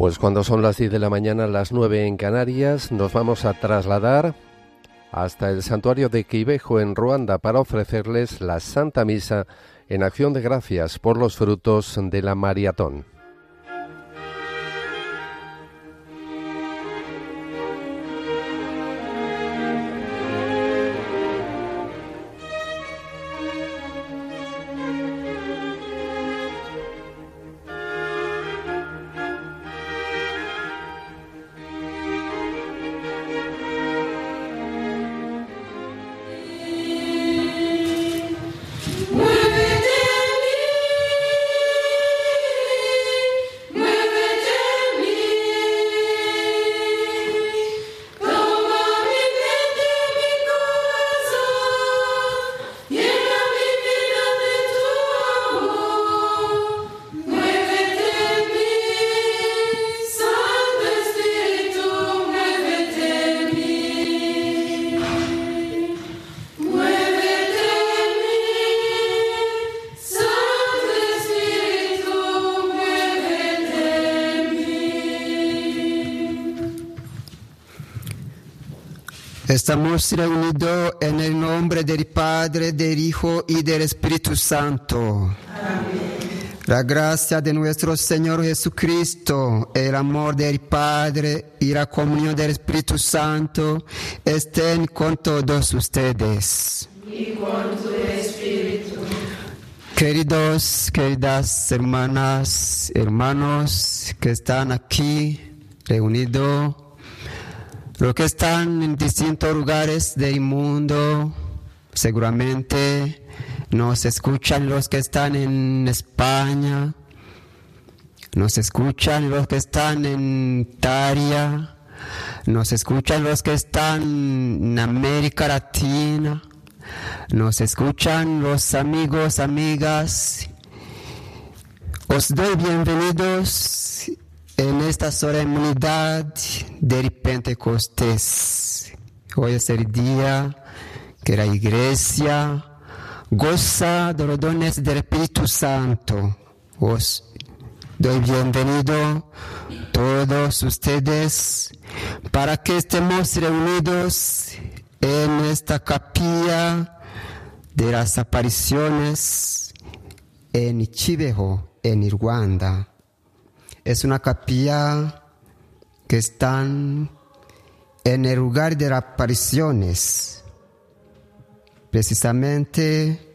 Pues cuando son las 10 de la mañana, las 9 en Canarias, nos vamos a trasladar hasta el santuario de Quibejo en Ruanda para ofrecerles la Santa Misa en acción de gracias por los frutos de la maratón. Reunidos en el nombre del Padre, del Hijo y del Espíritu Santo. La gracia de nuestro Señor Jesucristo, el amor del Padre y la comunión del Espíritu Santo estén con todos ustedes. Y con tu Espíritu. Queridos, queridas hermanas, hermanos que están aquí reunidos, los que están en distintos lugares del mundo, seguramente nos escuchan los que están en España, nos escuchan los que están en Italia, nos escuchan los que están en América Latina, nos escuchan los amigos, amigas. Os doy bienvenidos en esta solemnidad del Pentecostés. Hoy es el día que la iglesia goza de los dones del Espíritu Santo. Os doy bienvenido todos ustedes para que estemos reunidos en esta capilla de las apariciones en Chivejo, en Ruanda. Es una capilla que está en el lugar de las apariciones, precisamente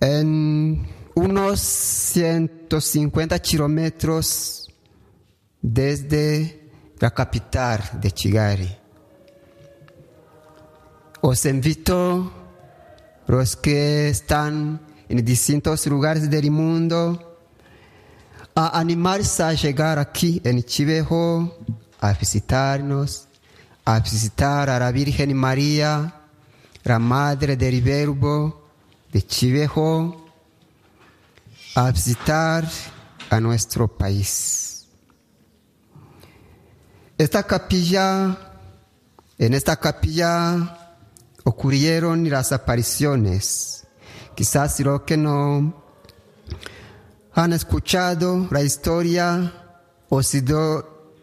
en unos 150 kilómetros desde la capital de Chigari. Os invito, los que están en distintos lugares del mundo, a animarse a llegar aquí en Chivejo, a visitarnos, a visitar a la Virgen María, la Madre del Verbo de Chivejo, a visitar a nuestro país. Esta capilla, en esta capilla ocurrieron las apariciones. Quizás los que no han escuchado la historia o sido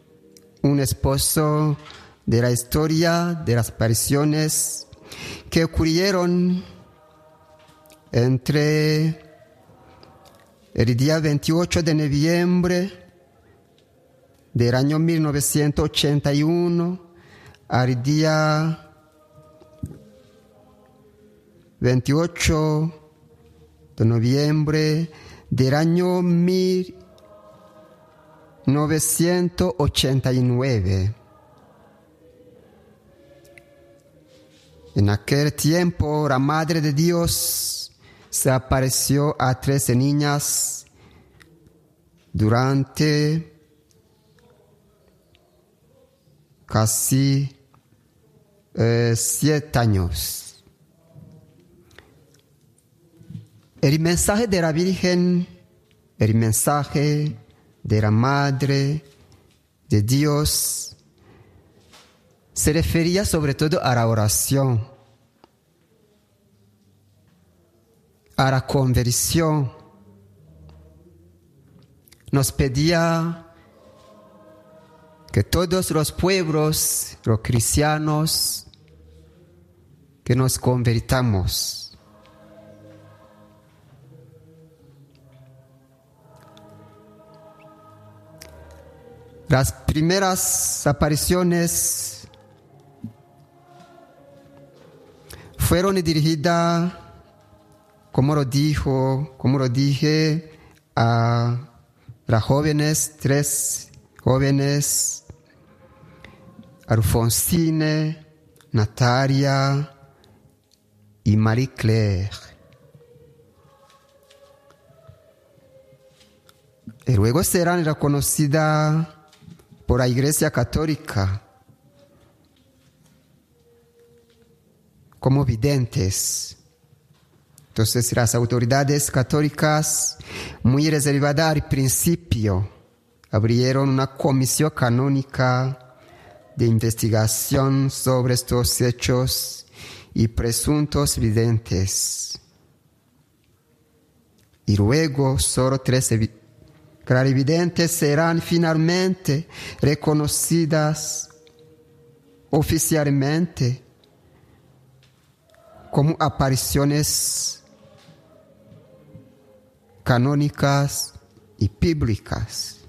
un esposo de la historia de las apariciones que ocurrieron entre el día 28 de noviembre del año 1981 al día 28 de noviembre del año 1989. En aquel tiempo la Madre de Dios se apareció a trece niñas durante casi eh, siete años. El mensaje de la Virgen, el mensaje de la Madre de Dios, se refería sobre todo a la oración, a la conversión. Nos pedía que todos los pueblos, los cristianos, que nos convertamos. Las primeras apariciones fueron dirigidas, como lo dijo, como lo dije, a las jóvenes, tres jóvenes, Alfonsine, Natalia y Marie Claire. Y luego serán reconocidas por la Iglesia Católica como videntes. Entonces las autoridades católicas, muy reservadas al principio, abrieron una comisión canónica de investigación sobre estos hechos y presuntos videntes. Y luego solo tres clarividentes serán finalmente reconocidas oficialmente como apariciones canónicas y bíblicas.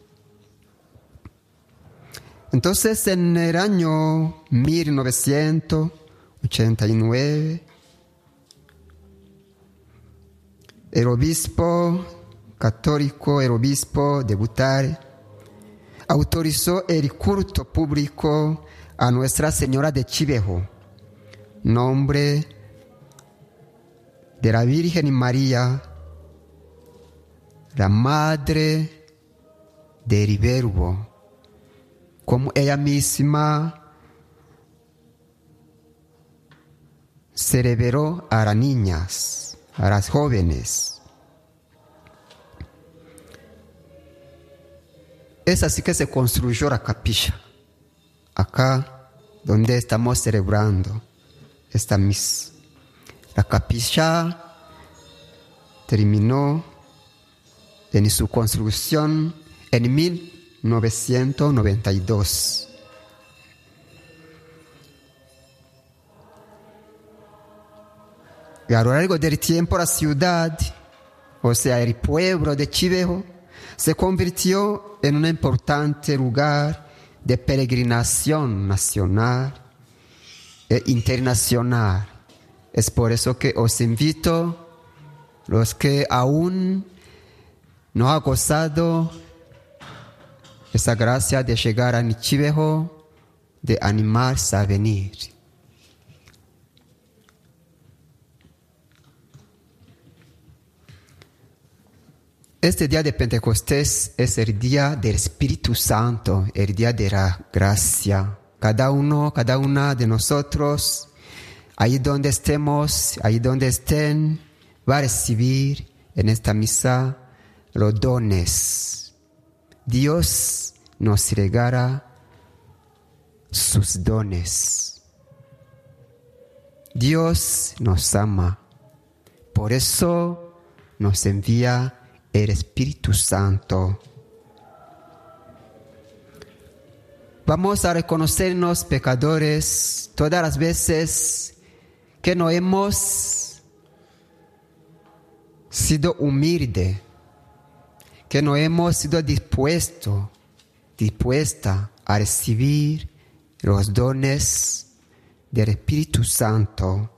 Entonces en el año 1989, el obispo católico, el obispo de Butare, autorizó el culto público a Nuestra Señora de Chivejo, nombre de la Virgen María, la Madre del Verbo, como ella misma reveló a las niñas, a las jóvenes. Es así que se construyó la capilla, acá donde estamos celebrando esta misa. La capilla terminó en su construcción en 1992. Y a lo largo del tiempo la ciudad, o sea, el pueblo de Chivejo, se convirtió en un importante lugar de peregrinación nacional e internacional. Es por eso que os invito, los que aún no han gozado esa gracia de llegar a Nichivejo, de animarse a venir. Este día de Pentecostés es el día del Espíritu Santo, el día de la gracia. Cada uno, cada una de nosotros, ahí donde estemos, ahí donde estén, va a recibir en esta misa los dones. Dios nos regala sus dones. Dios nos ama. Por eso nos envía el Espíritu Santo. Vamos a reconocernos pecadores todas las veces que no hemos sido humildes, que no hemos sido dispuestos, dispuesta a recibir los dones del Espíritu Santo.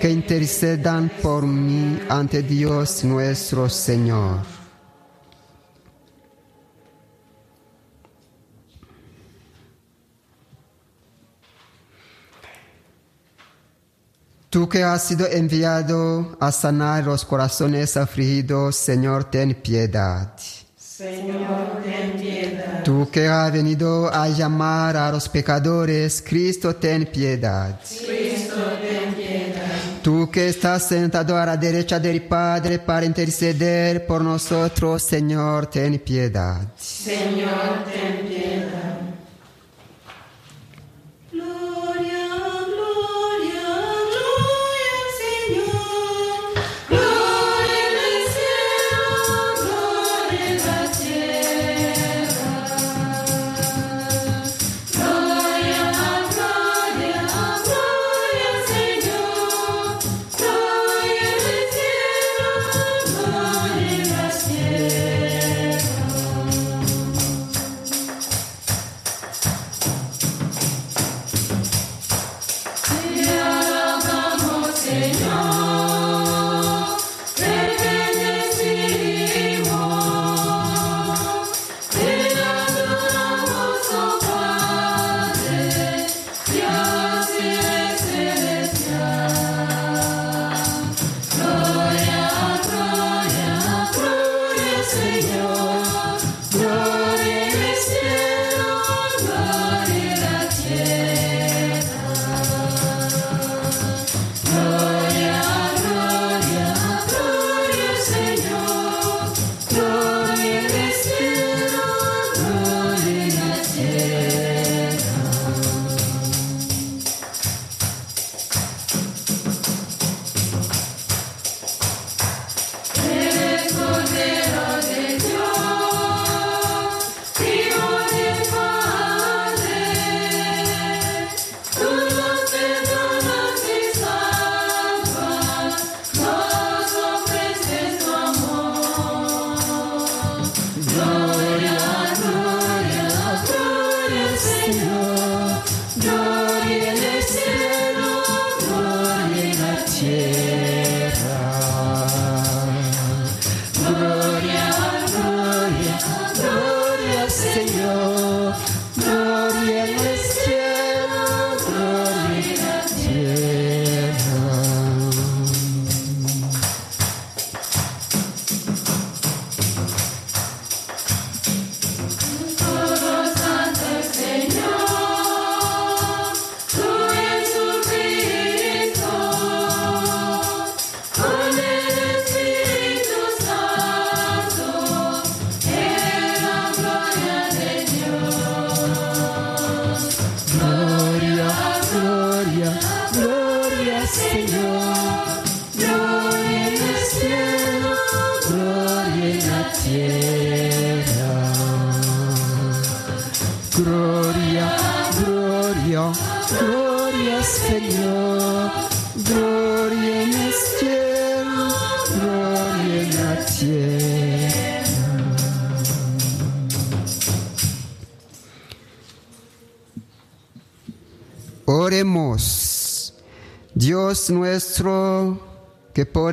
que intercedan por mí ante Dios nuestro Señor. Tú que has sido enviado a sanar los corazones afligidos, Señor, ten piedad. Señor, ten piedad. Tú que has venido a llamar a los pecadores, Cristo, ten piedad. Cristo, ten piedad. Tú que estás sentado a la derecha del Padre para interceder por nosotros, Señor, ten piedad. Señor, ten piedad.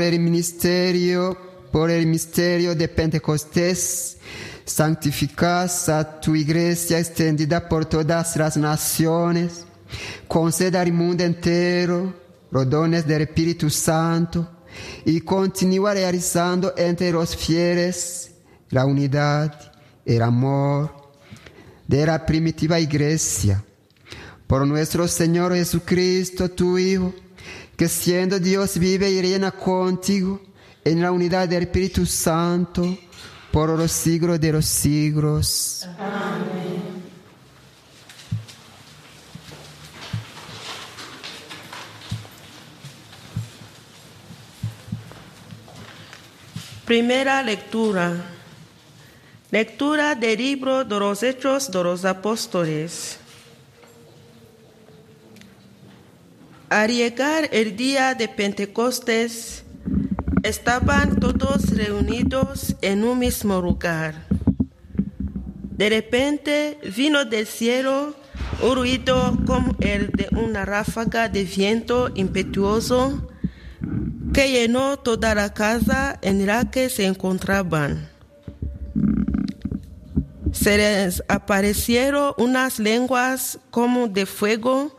Por el ministerio, por el misterio de Pentecostés, santificas a tu iglesia extendida por todas las naciones, conceda al mundo entero los dones del Espíritu Santo y continúa realizando entre los fieles la unidad, el amor de la primitiva iglesia. Por nuestro Señor Jesucristo, tu Hijo, que siendo Dios vive y reina contigo en la unidad del Espíritu Santo por los siglos de los siglos. Primera lectura. Lectura del libro de los Hechos de los Apóstoles. Al llegar el día de Pentecostés, estaban todos reunidos en un mismo lugar. De repente vino del cielo un ruido como el de una ráfaga de viento impetuoso que llenó toda la casa en la que se encontraban. Se les aparecieron unas lenguas como de fuego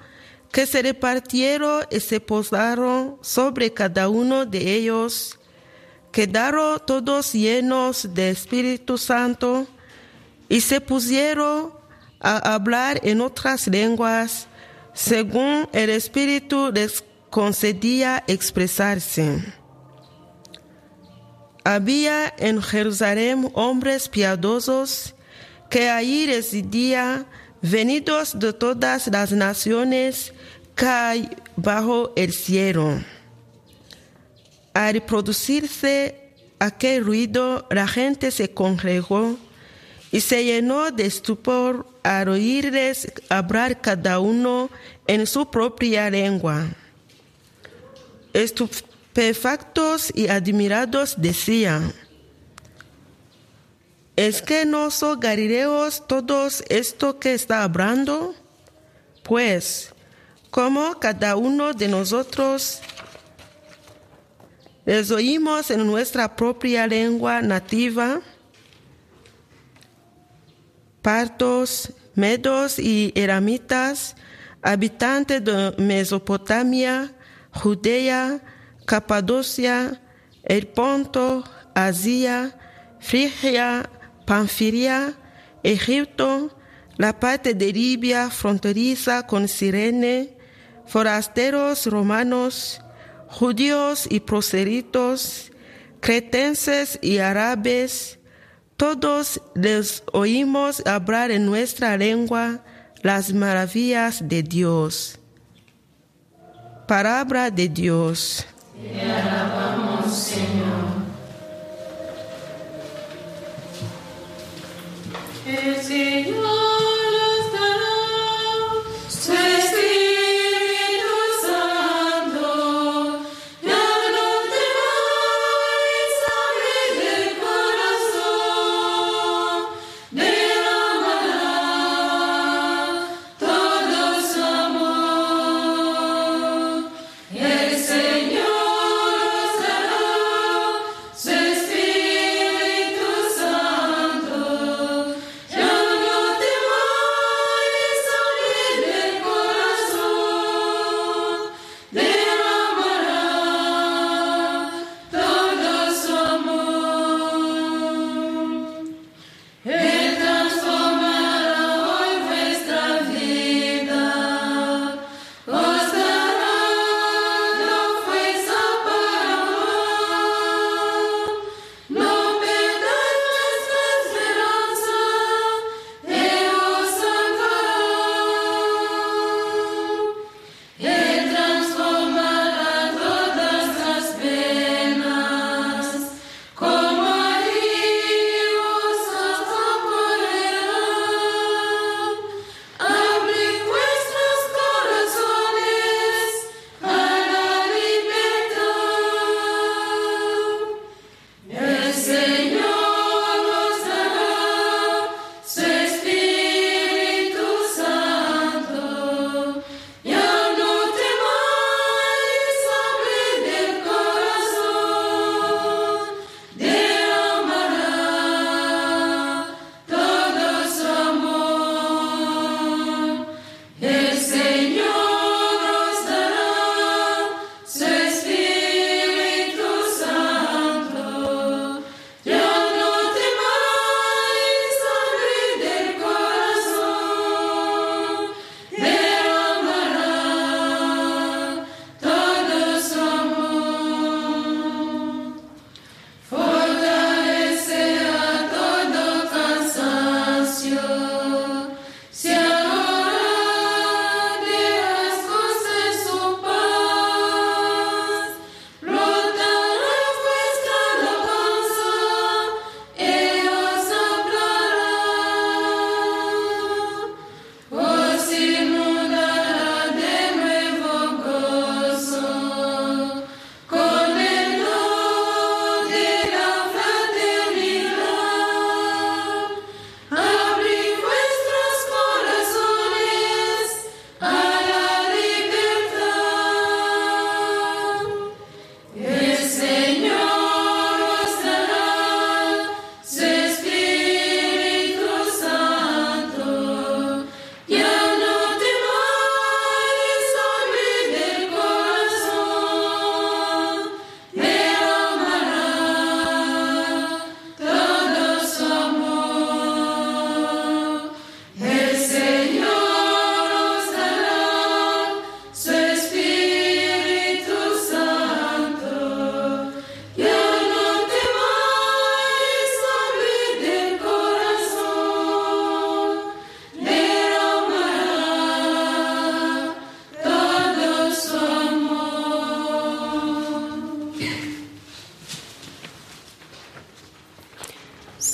que se repartieron y se posaron sobre cada uno de ellos, quedaron todos llenos de Espíritu Santo y se pusieron a hablar en otras lenguas según el Espíritu les concedía expresarse. Había en Jerusalén hombres piadosos que allí residían, venidos de todas las naciones hay bajo el cielo. Al producirse aquel ruido, la gente se congregó y se llenó de estupor al oírles hablar cada uno en su propia lengua. Estupefactos y admirados decían, ¿es que no son galileos todos esto que está hablando? Pues, como cada uno de nosotros les oímos en nuestra propia lengua nativa, partos, medos y eramitas, habitantes de Mesopotamia, Judea, Capadocia, el Ponto, Asia, Frigia, Panfilia, Egipto, la parte de Libia fronteriza con Sirene, forasteros romanos, judíos y proselitos, cretenses y árabes, todos les oímos hablar en nuestra lengua las maravillas de Dios. Palabra de Dios. Te alabamos, Señor. El Señor nos dará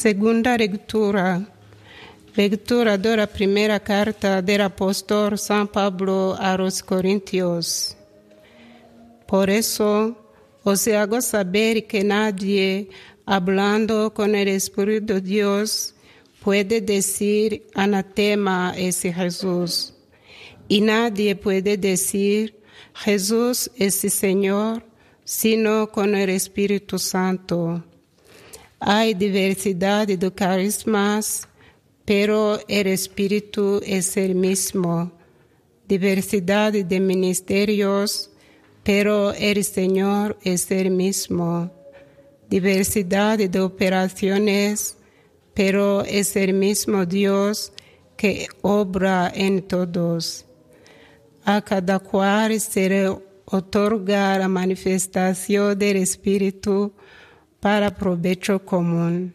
Segunda lectura. Lectura de la primera carta del apóstol San Pablo a los Corintios. Por eso os hago saber que nadie, hablando con el Espíritu de Dios, puede decir anatema es Jesús. Y nadie puede decir Jesús es Señor, sino con el Espíritu Santo. Hay diversidad de carismas, pero el Espíritu es el mismo. Diversidad de ministerios, pero el Señor es el mismo. Diversidad de operaciones, pero es el mismo Dios que obra en todos. A cada cual se le otorga la manifestación del Espíritu para provecho común.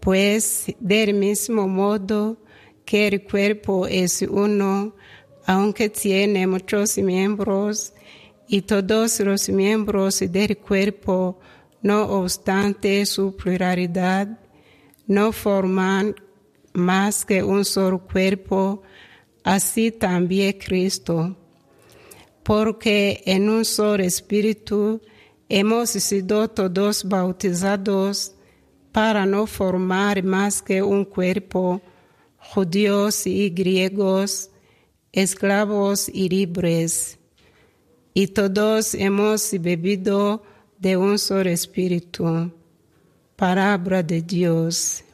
Pues del mismo modo que el cuerpo es uno, aunque tiene muchos miembros, y todos los miembros del cuerpo, no obstante su pluralidad, no forman más que un solo cuerpo, así también Cristo. Porque en un solo espíritu hemos sido todos bautizados para no formar más que un cuerpo, judíos y griegos, esclavos y libres. Y todos hemos bebido de un solo espíritu. Palabra de Dios.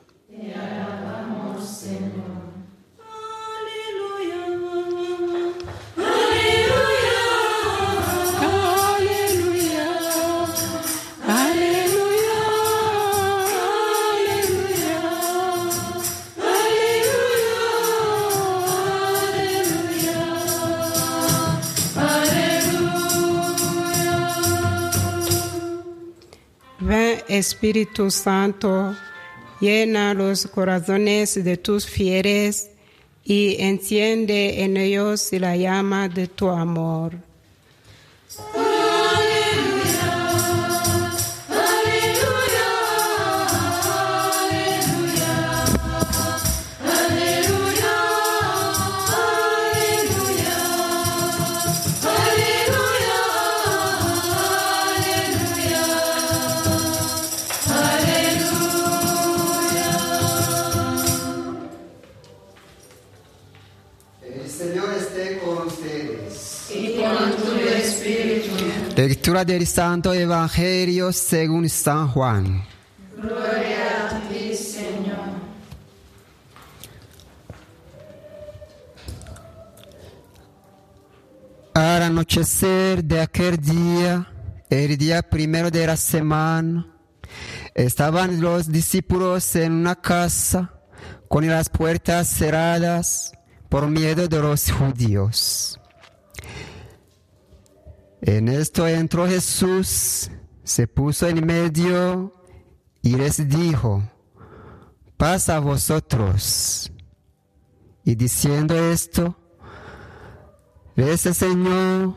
Espíritu Santo, llena los corazones de tus fieles y enciende en ellos la llama de tu amor. Lectura del Santo Evangelio según San Juan. Al anochecer de aquel día, el día primero de la semana, estaban los discípulos en una casa con las puertas cerradas por miedo de los judíos. En esto entró Jesús, se puso en medio y les dijo, paz a vosotros. Y diciendo esto, les enseñó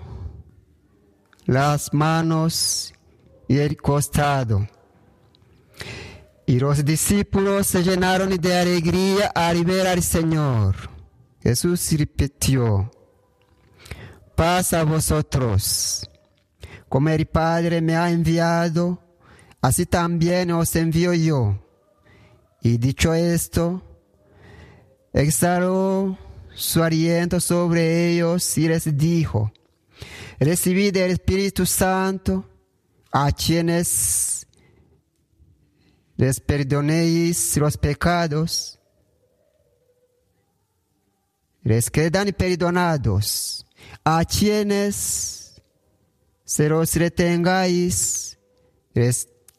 las manos y el costado. Y los discípulos se llenaron de alegría al ver al Señor. Jesús repitió, paz a vosotros. Como el Padre me ha enviado, así también os envío yo. Y dicho esto, exhaló su aliento sobre ellos y les dijo, recibid el Espíritu Santo a quienes les perdonéis los pecados les quedan perdonados. A quienes se los retengáis,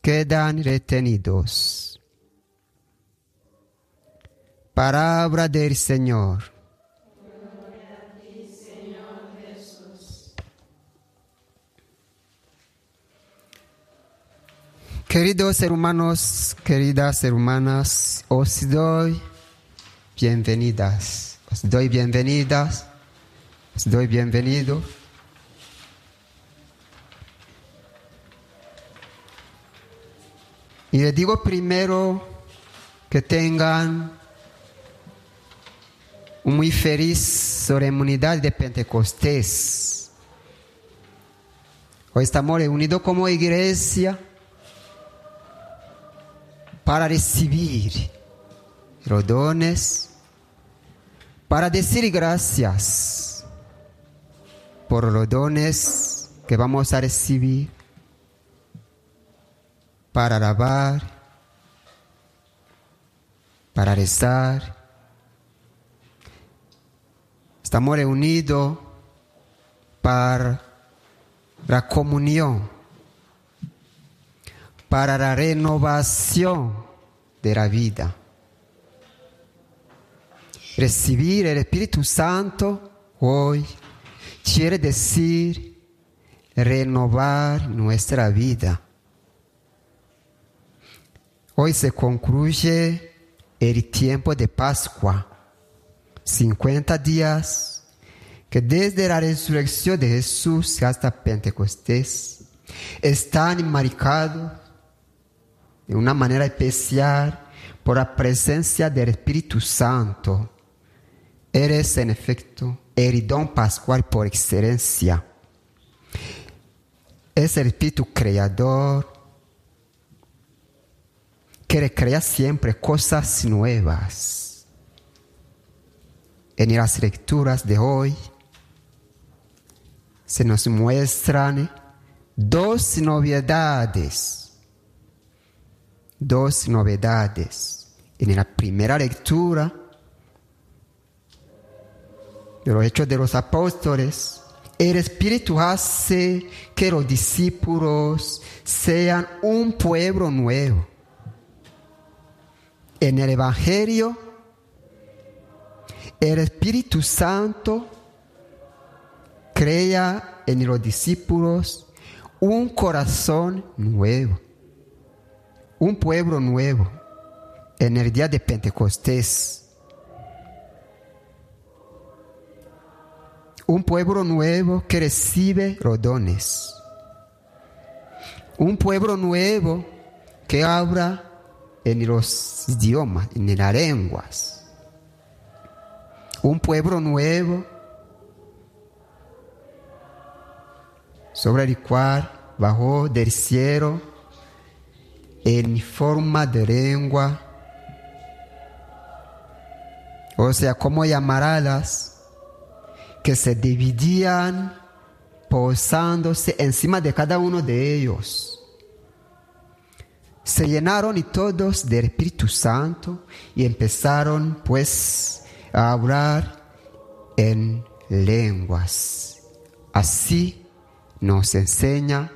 quedan retenidos. Palabra del Señor. Queridos hermanos, queridas hermanas, os doy bienvenidas. Os doy bienvenidas, os doy bienvenido. Y le digo primero que tengan una muy feliz solemnidad de Pentecostés. Hoy estamos reunidos como iglesia para recibir los dones, para decir gracias por los dones que vamos a recibir, para alabar, para rezar. Estamos reunidos para la comunión, para la renovación de la vida. Recibir el Espíritu Santo hoy quiere decir renovar nuestra vida. Hoy se concluye el tiempo de Pascua, 50 días que desde la resurrección de Jesús hasta Pentecostés están marcados de una manera especial por la presencia del Espíritu Santo. Eres en efecto el don pascual por excelencia. Es el Espíritu creador que recrea siempre cosas nuevas. En las lecturas de hoy se nos muestran dos novedades. Dos novedades. En la primera lectura de los Hechos de los Apóstoles, el Espíritu hace que los discípulos sean un pueblo nuevo. En el Evangelio, el Espíritu Santo crea en los discípulos un corazón nuevo, un pueblo nuevo en el día de Pentecostés. Un pueblo nuevo que recibe los dones. Un pueblo nuevo que habla en los idiomas, en las lenguas. Un pueblo nuevo sobre el cual bajó del cielo en forma de lengua. O sea, como llamarlas que se dividían posándose encima de cada uno de ellos. Se llenaron y todos del Espíritu Santo y empezaron pues a hablar en lenguas. Así nos enseña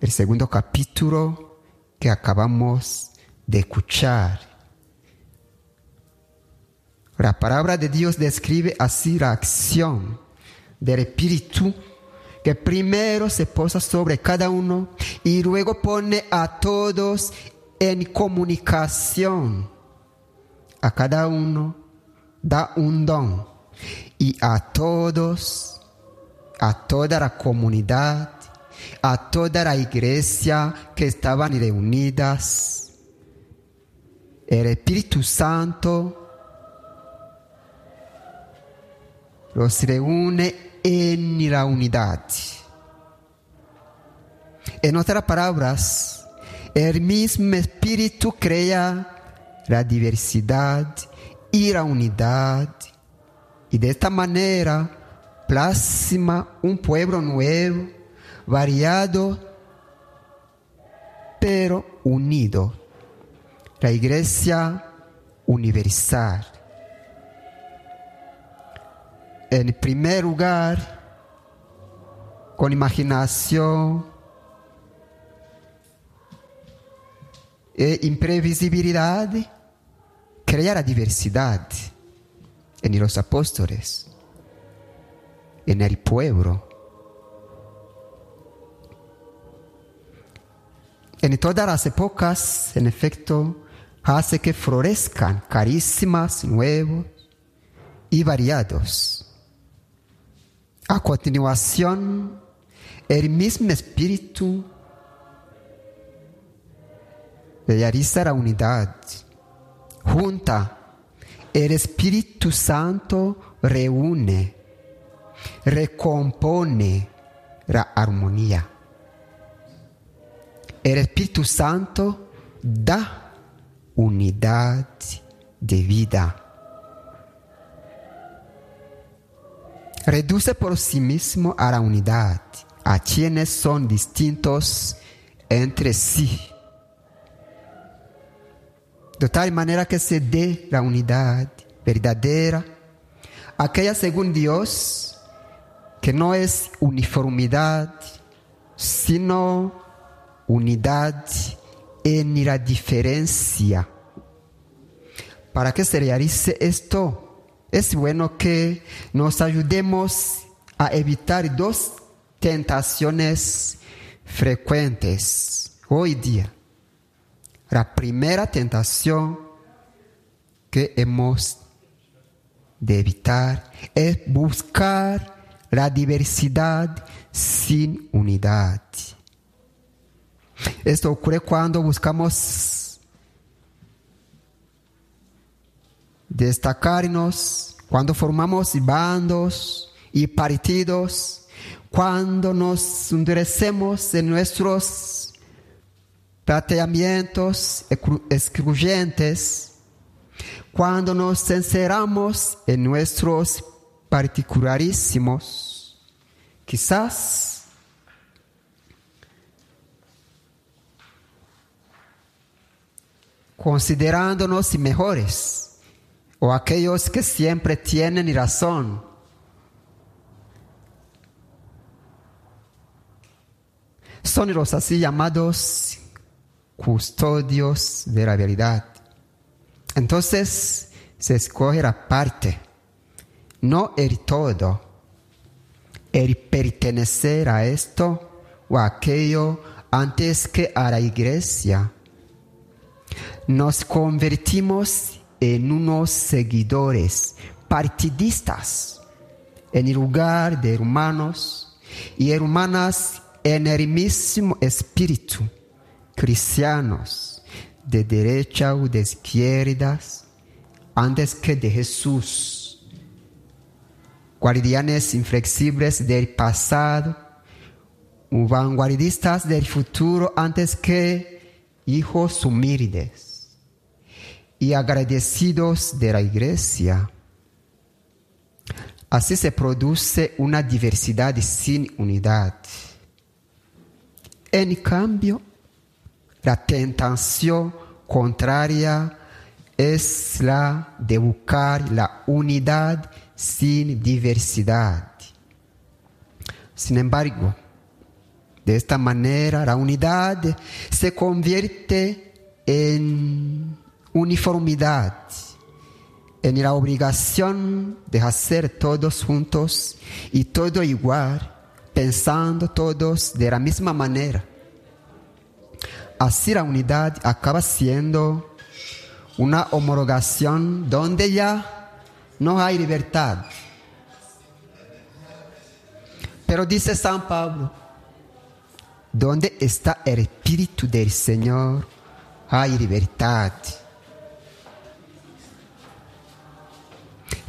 el segundo capítulo que acabamos de escuchar. La palabra de Dios describe así la acción del Espíritu que primero se posa sobre cada uno y luego pone a todos en comunicación. A cada uno da un don y a todos, a toda la comunidad, a toda la iglesia que estaban reunidas, el Espíritu Santo los reúne en la unidad. En otras palabras, el mismo Espíritu crea la diversidad y la unidad y de esta manera plasma un pueblo nuevo, variado, pero unido. La iglesia universal. En primer lugar, con imaginación e imprevisibilidad, crea la diversidad en los apóstoles, en el pueblo. En todas las épocas, en efecto, hace que florezcan carísimas, nuevos y variados. A continuación, el mismo Espíritu realiza la unidad. Junta, el Espíritu Santo reúne, recompone la armonía. El Espíritu Santo da unidad de vida. Reduce por sí mismo a la unidad a quienes son distintos entre sí. De tal manera que se dé la unidad verdadera, aquella según Dios, que no es uniformidad, sino unidad en la diferencia. Para que se realice esto, es bueno que nos ayudemos a evitar dos tentaciones frecuentes hoy día. La primera tentación que hemos de evitar es buscar la diversidad sin unidad. Esto ocurre cuando buscamos destacarnos, cuando formamos bandos y partidos, cuando nos endurecemos en nuestros planteamientos excluyentes, cuando nos encerramos en nuestros particularísimos, quizás considerándonos mejores o aquellos que siempre tienen razón. Son los así llamados custodios de la verdad. Entonces se escoge la parte, no el todo, el pertenecer a esto o aquello antes que a la iglesia. Nos convertimos en unos seguidores partidistas en lugar de hermanos y hermanas en el mismo espíritu, cristianos de derecha o de izquierdas, antes que de Jesús, guardianes inflexibles del pasado, vanguardistas del futuro antes que hijos humildes y agradecidos de la iglesia. Así se produce una diversidad sin unidad. En cambio, la tentación contraria es la de buscar la unidad sin diversidad. Sin embargo, de esta manera la unidad se convierte en uniformidad, en la obligación de hacer todos juntos y todo igual, pensando todos de la misma manera. Así la unidad acaba siendo una homologación donde ya no hay libertad. Pero dice San Pablo, donde está el Espíritu del Señor, hay libertad.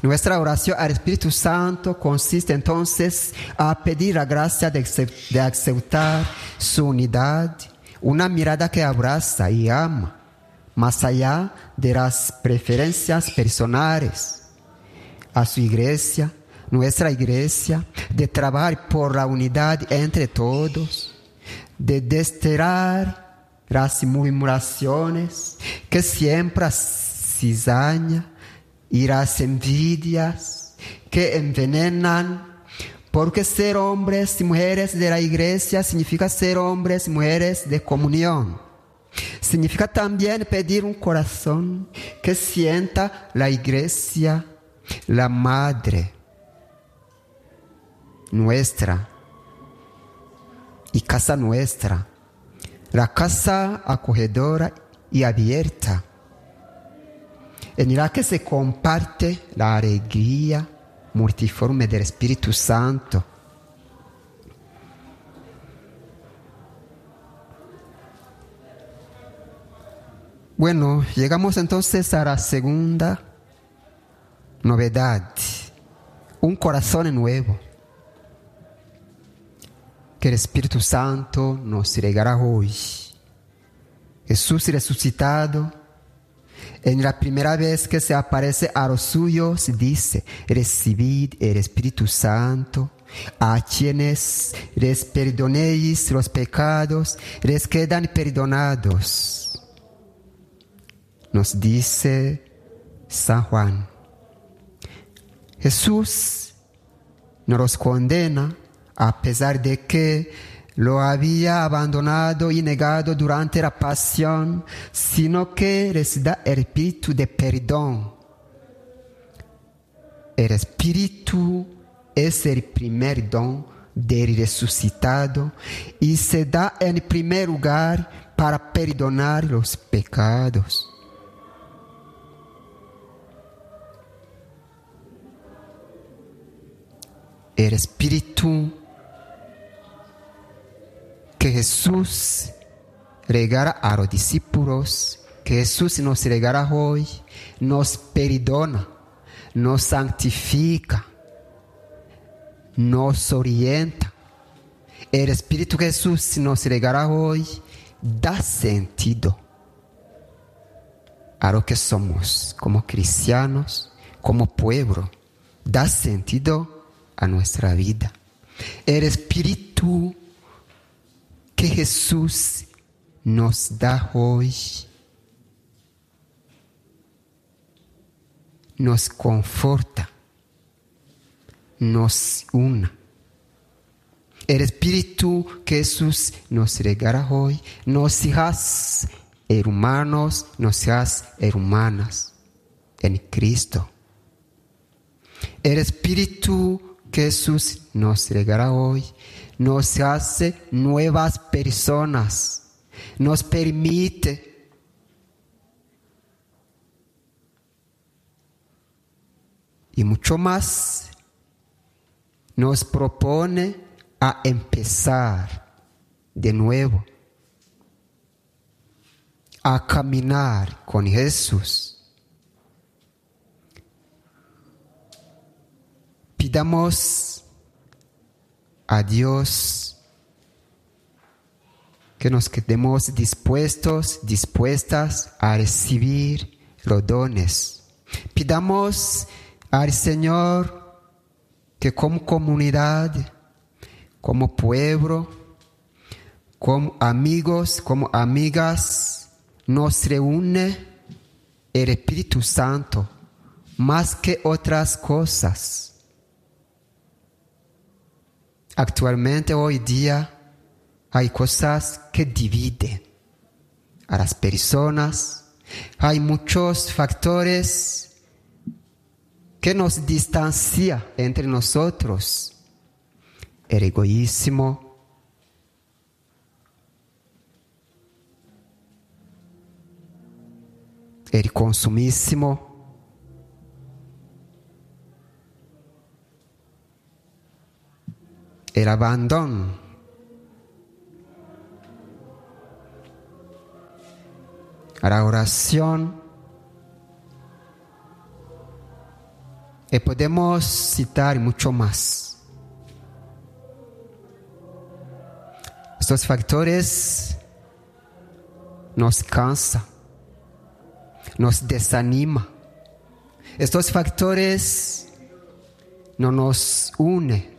Nuestra oración al Espíritu Santo consiste entonces a pedir la gracia de, de aceptar su unidad, una mirada que abraza y ama, más allá de las preferencias personales, a su iglesia, nuestra iglesia, de trabajar por la unidad entre todos, de desterrar las murmuraciones que siempre cizaña y las envidias que envenenan, porque ser hombres y mujeres de la iglesia significa ser hombres y mujeres de comunión. Significa también pedir un corazón que sienta la iglesia, la madre nuestra y casa nuestra, la casa acogedora y abierta en la que se comparte la alegría multiforme del Espíritu Santo. Bueno, llegamos entonces a la segunda novedad, un corazón nuevo que el Espíritu Santo nos regará hoy. Jesús resucitado, en la primera vez que se aparece a los suyos, dice, recibid el Espíritu Santo. A quienes les perdonéis los pecados, les quedan perdonados. Nos dice San Juan. Jesús no los condena a pesar de que lo había abandonado y negado durante la pasión, sino que les da el espíritu de perdón. El espíritu es el primer don del resucitado y se da en primer lugar para perdonar los pecados. El espíritu que Jesús regala a los discípulos, que Jesús nos regala hoy, nos perdona, nos santifica, nos orienta. El Espíritu Jesús nos regala hoy da sentido a lo que somos como cristianos, como pueblo, da sentido a nuestra vida. El Espíritu que Jesús nos da hoy nos conforta, nos una. El Espíritu que Jesús nos regala hoy nos hace hermanos, nos hace hermanas en Cristo. El Espíritu que Jesús nos regala hoy nos hace nuevas personas, nos permite y mucho más nos propone a empezar de nuevo, a caminar con Jesús. Pidamos a Dios que nos quedemos dispuestos, dispuestas a recibir los dones. Pidamos al Señor que como comunidad, como pueblo, como amigos, como amigas, nos reúne el Espíritu Santo más que otras cosas. Actualmente, hoy día, hay cosas que dividen a las personas. Hay muchos factores que nos distancian entre nosotros. El egoísmo, el consumismo, el abandono. La oración. Y podemos citar mucho más. Estos factores nos cansan, nos desanima. Estos factores no nos unen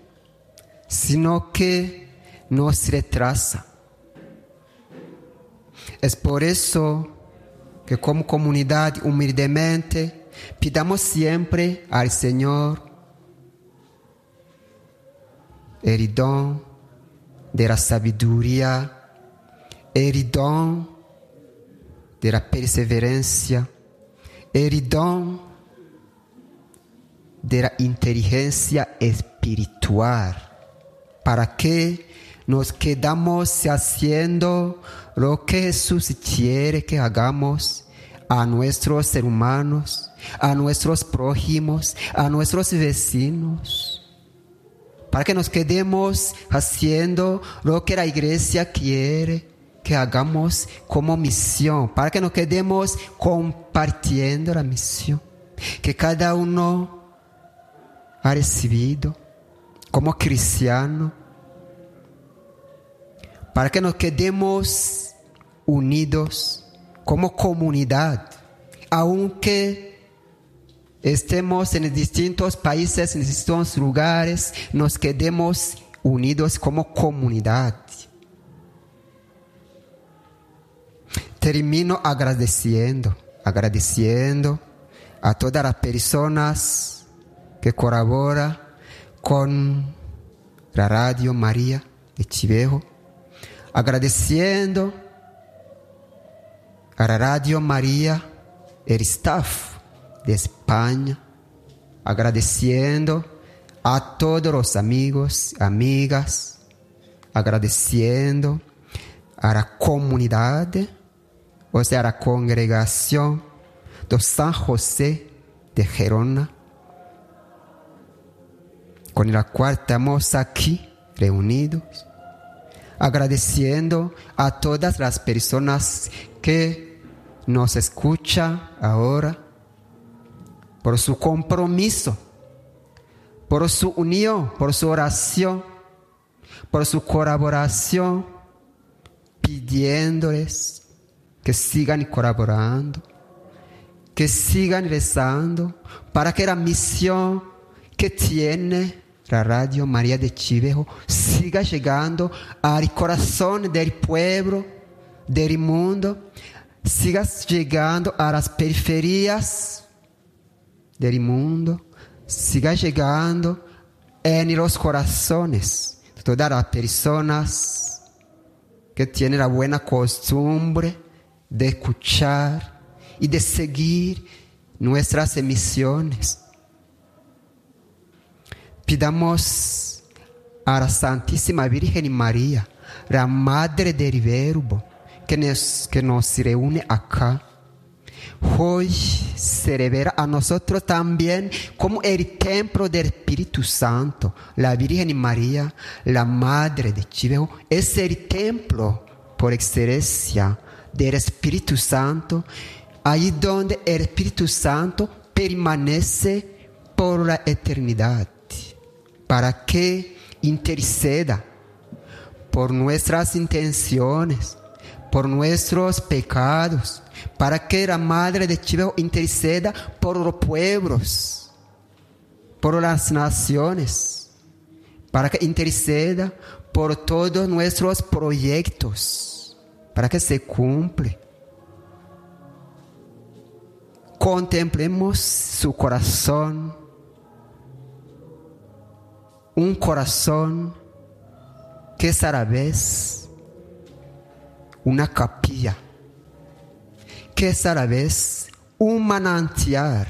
sino que nos retrasa. Es por eso que como comunidad humildemente pidamos siempre al Señor el don de la sabiduría, el don de la perseverancia, el don de la inteligencia espiritual para que nos quedamos haciendo lo que Jesús quiere que hagamos a nuestros hermanos, a nuestros prójimos, a nuestros vecinos. Para que nos quedemos haciendo lo que la iglesia quiere que hagamos como misión, para que nos quedemos compartiendo la misión que cada uno ha recibido como cristiano, para que nos quedemos unidos como comunidad, aunque estemos en distintos países, en distintos lugares, nos quedemos unidos como comunidad. Termino agradeciendo, agradeciendo a todas las personas que colaboran con la Radio María de Chivejo, agradeciendo a la Radio María, el staff de España, agradeciendo a todos los amigos, amigas, agradeciendo a la comunidad, o sea, a la congregación de San José de Gerona, con la cual estamos aquí reunidos, agradeciendo a todas las personas que nos escuchan ahora por su compromiso, por su unión, por su oración, por su colaboración, pidiéndoles que sigan colaborando, que sigan rezando para que la misión que tiene la Radio María de Chivejo siga llegando al corazón del pueblo, del mundo, siga llegando a las periferias del mundo, siga llegando en los corazones de todas las personas que tienen la buena costumbre de escuchar y de seguir nuestras emisiones. Pidamos a la Santísima Virgen María, la Madre del Verbo, que nos, que nos reúne acá. Hoy se revela a nosotros también como el templo del Espíritu Santo. La Virgen María, la Madre de Chivejo, es el templo por excelencia del Espíritu Santo, ahí donde el Espíritu Santo permanece por la eternidad, para que interceda por nuestras intenciones, por nuestros pecados, para que la Madre de Chivejo interceda por los pueblos, por las naciones, para que interceda por todos nuestros proyectos, para que se cumple. Contemplemos su corazón, un corazón que es a la vez una capilla, que es a la vez un manantial,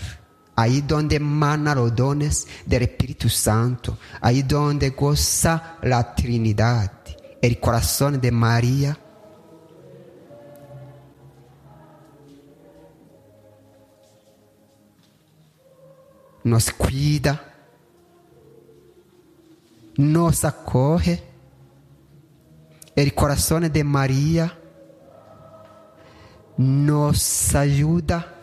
ahí donde mana los dones del Espíritu Santo, ahí donde goza la Trinidad, el corazón de María. Nos cuida, nos acoge, el corazón de María nos ayuda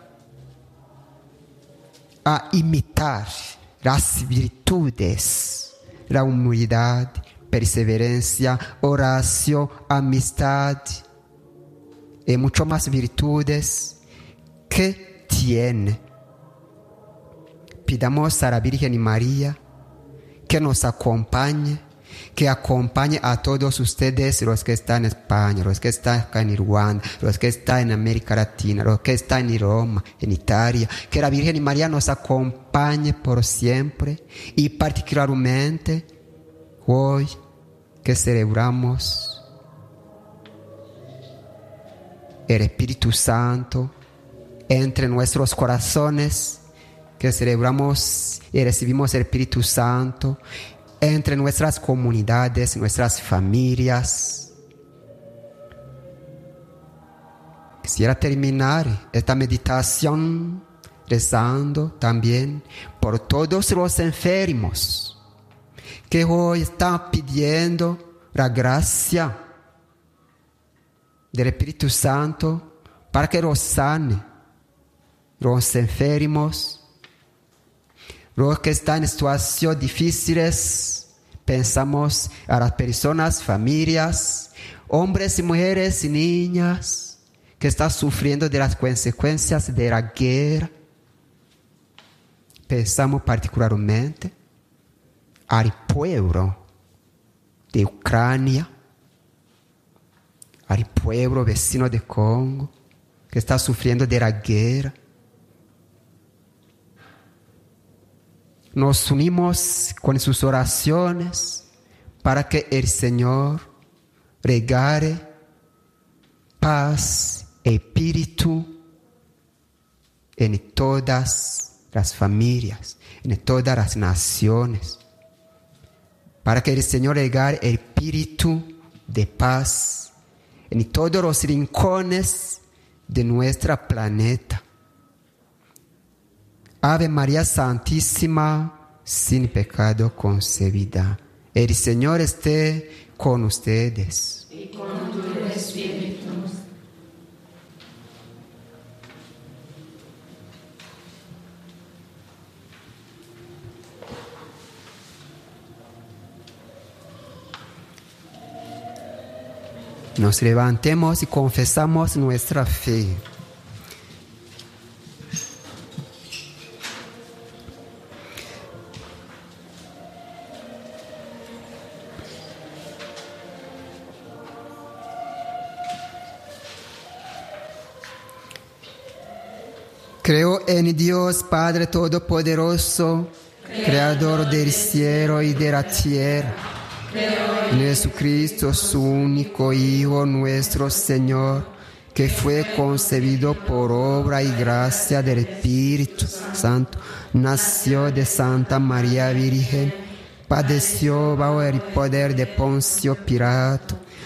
a imitar las virtudes, la humildad, perseverancia, oración, amistad y mucho más virtudes que tiene. Pidamos a la Virgen María que nos acompañe, que acompañe a todos ustedes, los que están en España, los que están acá en Ruanda, los que están en América Latina, los que están en Roma, en Italia, que la Virgen María nos acompañe por siempre y particularmente hoy que celebramos el Espíritu Santo entre nuestros corazones, celebramos y recibimos el Espíritu Santo entre nuestras comunidades, nuestras familias. Quisiera terminar esta meditación rezando también por todos los enfermos que hoy están pidiendo la gracia del Espíritu Santo para que los sane, los enfermos, los que están en situaciones difíciles. Pensamos a las personas, familias, hombres y mujeres y niñas que están sufriendo de las consecuencias de la guerra. Pensamos particularmente al pueblo de Ucrania, al pueblo vecino de Congo, que está sufriendo de la guerra. Nos unimos con sus oraciones para que el Señor regale paz, espíritu en todas las familias, en todas las naciones para que el Señor regale el espíritu de paz en todos los rincones de nuestro planeta. Ave María Santísima, sin pecado concebida. El Señor esté con ustedes. Nos levantemos y confesamos nuestra fe. Creo en Dios Padre Todopoderoso, Creador del cielo y de la tierra. En Jesucristo, su único Hijo, nuestro Señor, que fue concebido por obra y gracia del Espíritu Santo, nació de Santa María Virgen, padeció bajo el poder de Poncio Pilato,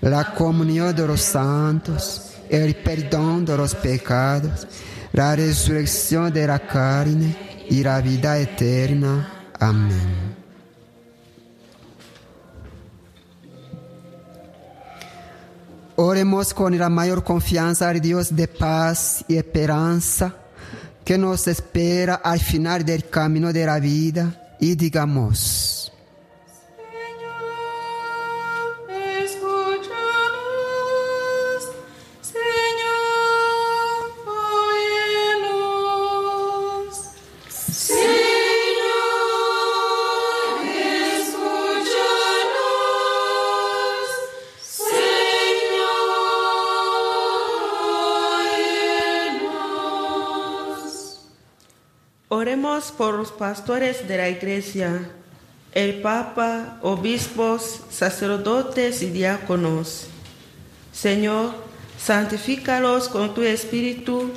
la comunión de los santos, el perdón de los pecados, la resurrección de la carne y la vida eterna. Amén. Oremos con la mayor confianza al Dios de paz y esperanza que nos espera al final del camino de la vida y digamos, Por los pastores de la iglesia, el Papa, obispos, sacerdotes y diáconos. Señor, santifícalos con tu espíritu,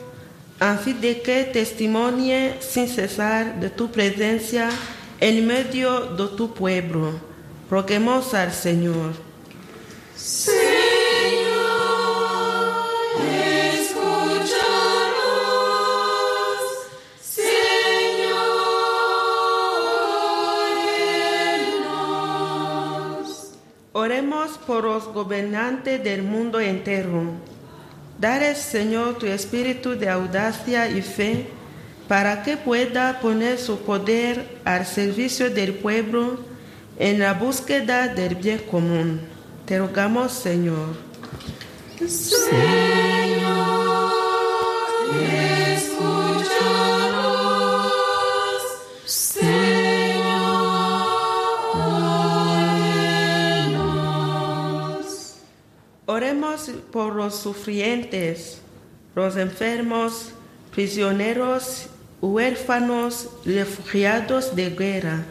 a fin de que testimonie sin cesar de tu presencia en medio de tu pueblo. Roguemos al Señor. Señor, Por los gobernantes del mundo entero. Dale, Señor, tu espíritu de audacia y fe para que pueda poner su poder al servicio del pueblo en la búsqueda del bien común. Te rogamos, Señor. Escúchanos, Por los sufrientes, los enfermos, prisioneros, huérfanos, refugiados de guerra.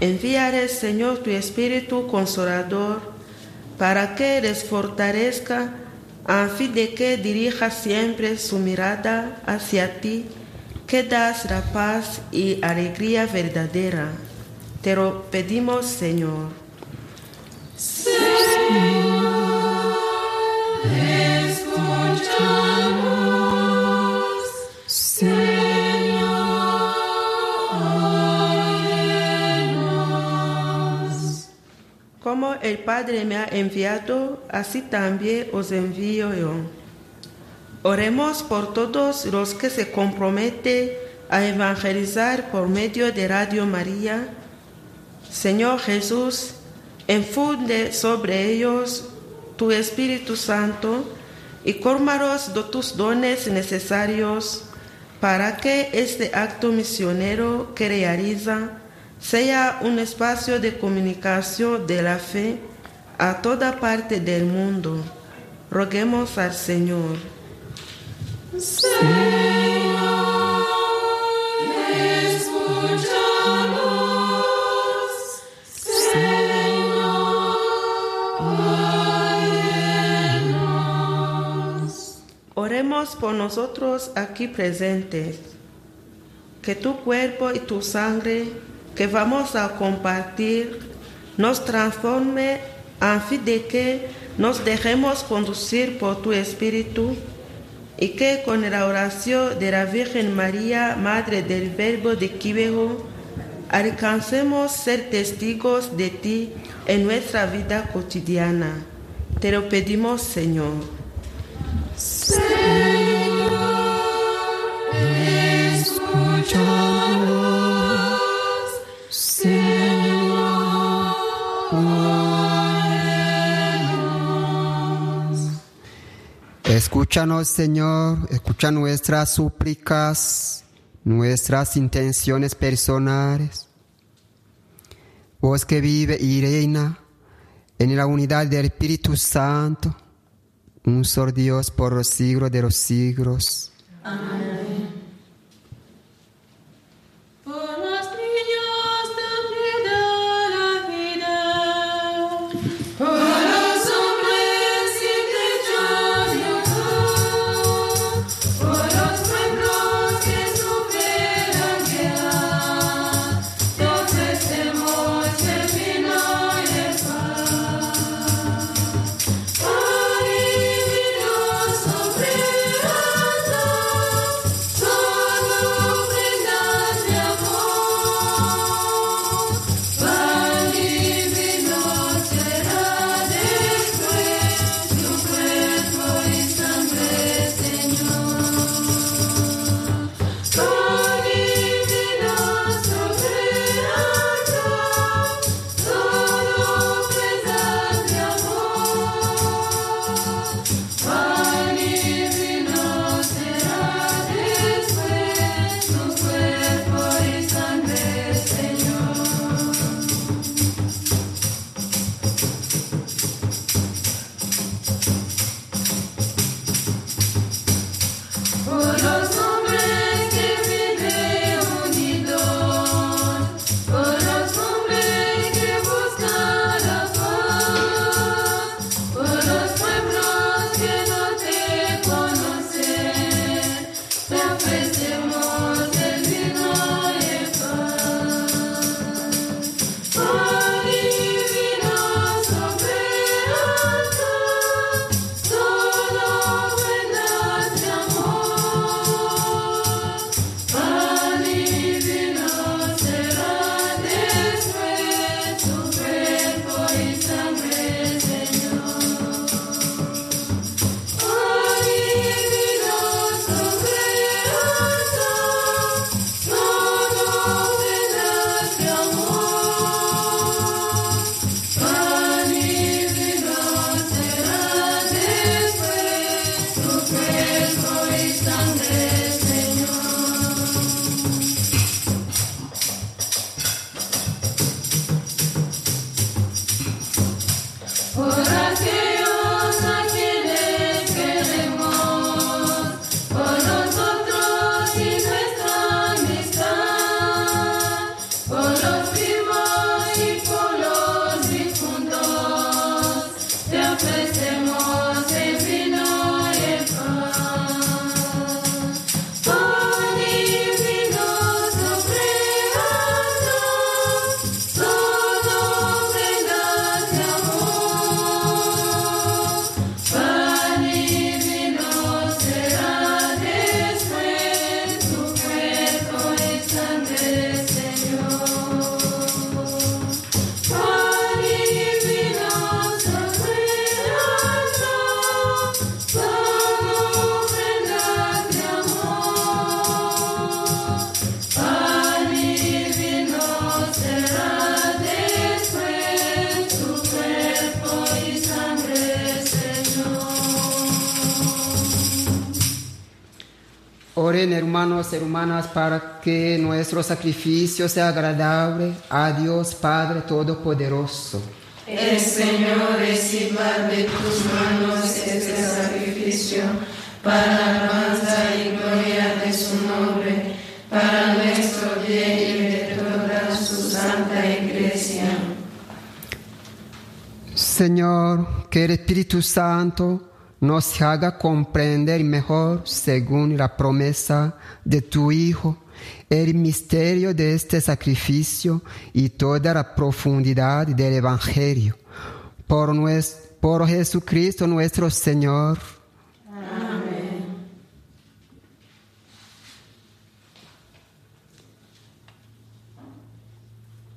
Envíale, Señor, tu Espíritu Consolador para que les fortalezca a fin de que dirija siempre su mirada hacia ti, que das la paz y alegría verdadera. Te lo pedimos, Señor. Como el Padre me ha enviado, así también os envío yo. Oremos por todos los que se comprometen a evangelizar por medio de Radio María. Señor Jesús, enfunde sobre ellos tu Espíritu Santo y córmalos de tus dones necesarios para que este acto misionero que realiza sea un espacio de comunicación de la fe a toda parte del mundo. Roguemos al Señor. Oremos por nosotros aquí presentes, que tu cuerpo y tu sangre que vamos a compartir nos transforme a fin de que nos dejemos conducir por tu Espíritu y que con la oración de la Virgen María, Madre del Verbo de Quivejo, alcancemos ser testigos de ti en nuestra vida cotidiana. Te lo pedimos, Señor. Escúchanos, Señor, escucha nuestras súplicas, nuestras intenciones personales. Vos que vive y reina en la unidad del Espíritu Santo, un solo Dios por los siglos de los siglos. Por Oren hermanos y hermanas para que nuestro sacrificio sea agradable a Dios Padre Todopoderoso. El Señor reciba de tus manos este sacrificio para alabanza y gloria de su nombre, para nuestro bien y de toda su santa iglesia. Señor, que el Espíritu Santo nos haga comprender mejor, según la promesa de tu Hijo, el misterio de este sacrificio y toda la profundidad del Evangelio. Por, nues- por Jesucristo nuestro Señor.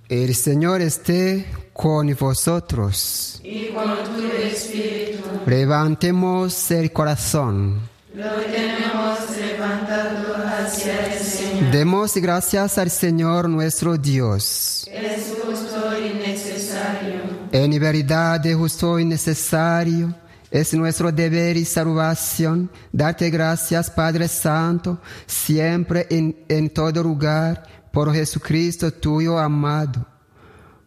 El Señor esté con vosotros. Y con tu espíritu Levantemos el corazón. lo tenemos levantado hacia el Señor. Demos gracias al Señor nuestro Dios. Es justo y necesario. En verdad es justo y necesario. Es nuestro deber y salvación darte gracias, Padre Santo, siempre en, en todo lugar, por Jesucristo tuyo amado.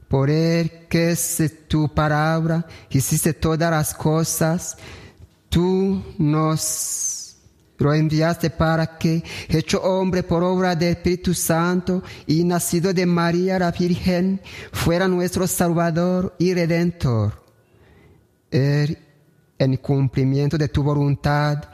Por Él que es tu palabra, hiciste todas las cosas, tú nos lo enviaste para que, hecho hombre por obra del Espíritu Santo y nacido de María la Virgen, fuera nuestro Salvador y Redentor. Él, en cumplimiento de tu voluntad,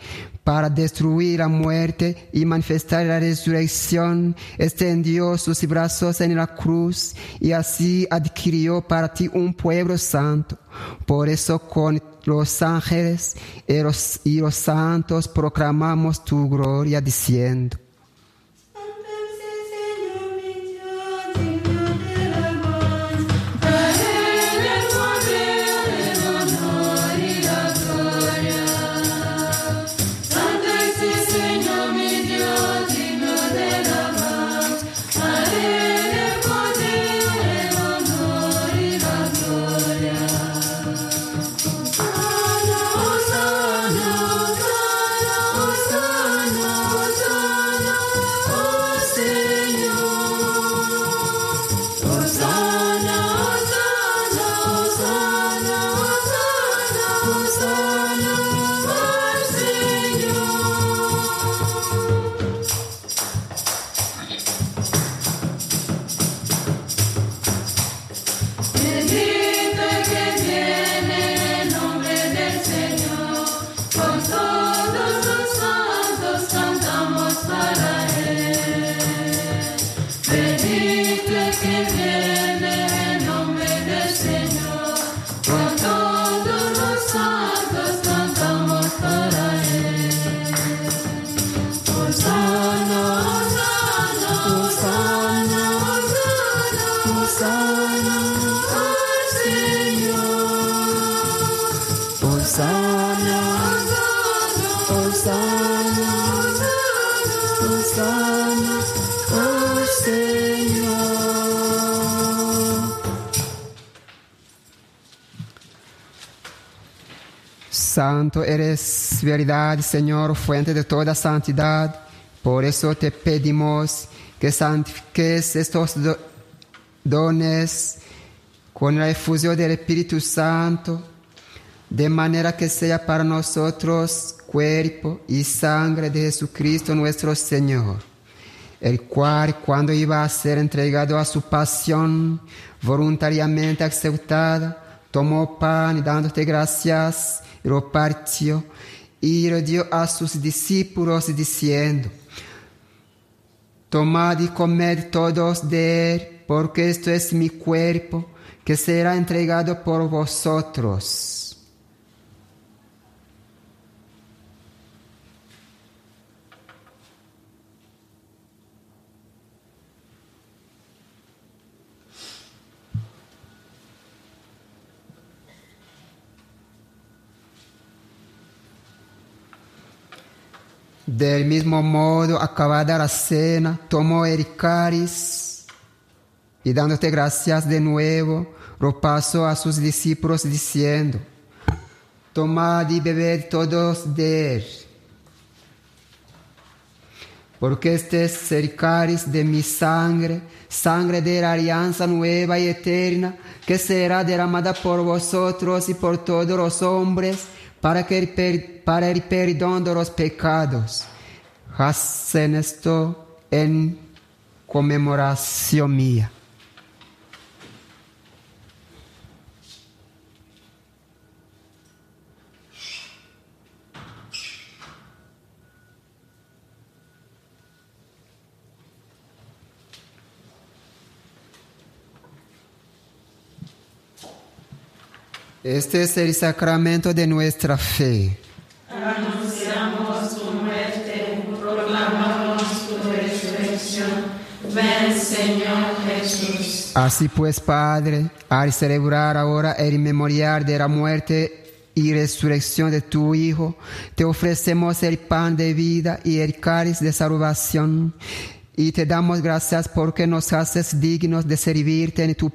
para destruir la muerte y manifestar la resurrección, extendió sus brazos en la cruz y así adquirió para ti un pueblo santo. Por eso con los ángeles y los, y los santos proclamamos tu gloria diciendo. Verdad, Señor, fuente de toda santidad. Por eso te pedimos que santifiques estos do- dones con la efusión del Espíritu Santo, de manera que sea para nosotros cuerpo y sangre de Jesucristo nuestro Señor, el cual cuando iba a ser entregado a su pasión voluntariamente aceptada, tomó pan y dándote gracias, lo partió y dio a sus discípulos diciendo, Tomad y comed todos de él, porque esto es mi cuerpo, que será entregado por vosotros. Del mismo modo, acabada la cena, tomó el y dándote gracias de nuevo, lo pasó a sus discípulos diciendo, tomad y bebed todos de él, porque este es el de mi sangre, sangre de la alianza nueva y eterna, que será derramada por vosotros y por todos los hombres, para, que el, para el perdón de los pecados. Hacen esto en conmemoración mía. Este es el sacramento de nuestra fe. Anunciamos tu muerte, proclamamos tu resurrección. Ven, Señor Jesús. Así pues, Padre, al celebrar ahora el memorial de la muerte y resurrección de tu Hijo, te ofrecemos el pan de vida y el cáliz de salvación. Y te damos gracias porque nos haces dignos de servirte en tu,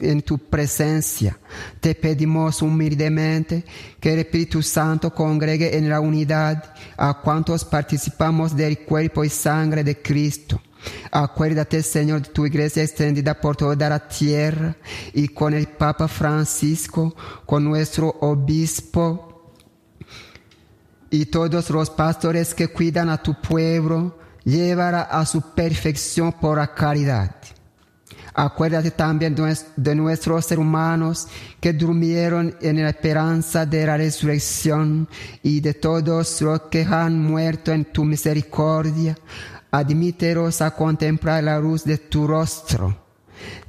en tu presencia. Te pedimos humildemente que el Espíritu Santo congregue en la unidad a cuantos participamos del cuerpo y sangre de Cristo. Acuérdate, Señor, de tu iglesia extendida por toda la tierra y con el Papa Francisco, con nuestro obispo y todos los pastores que cuidan a tu pueblo, llévala a su perfección por la caridad. Acuérdate también de nues- de nuestros hermanos que durmieron en la esperanza de la resurrección y de todos los que han muerto en tu misericordia. Admítelos a contemplar la luz de tu rostro.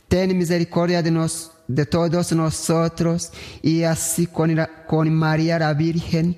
Ten misericordia de, nos, de todos nosotros y así con María la Virgen,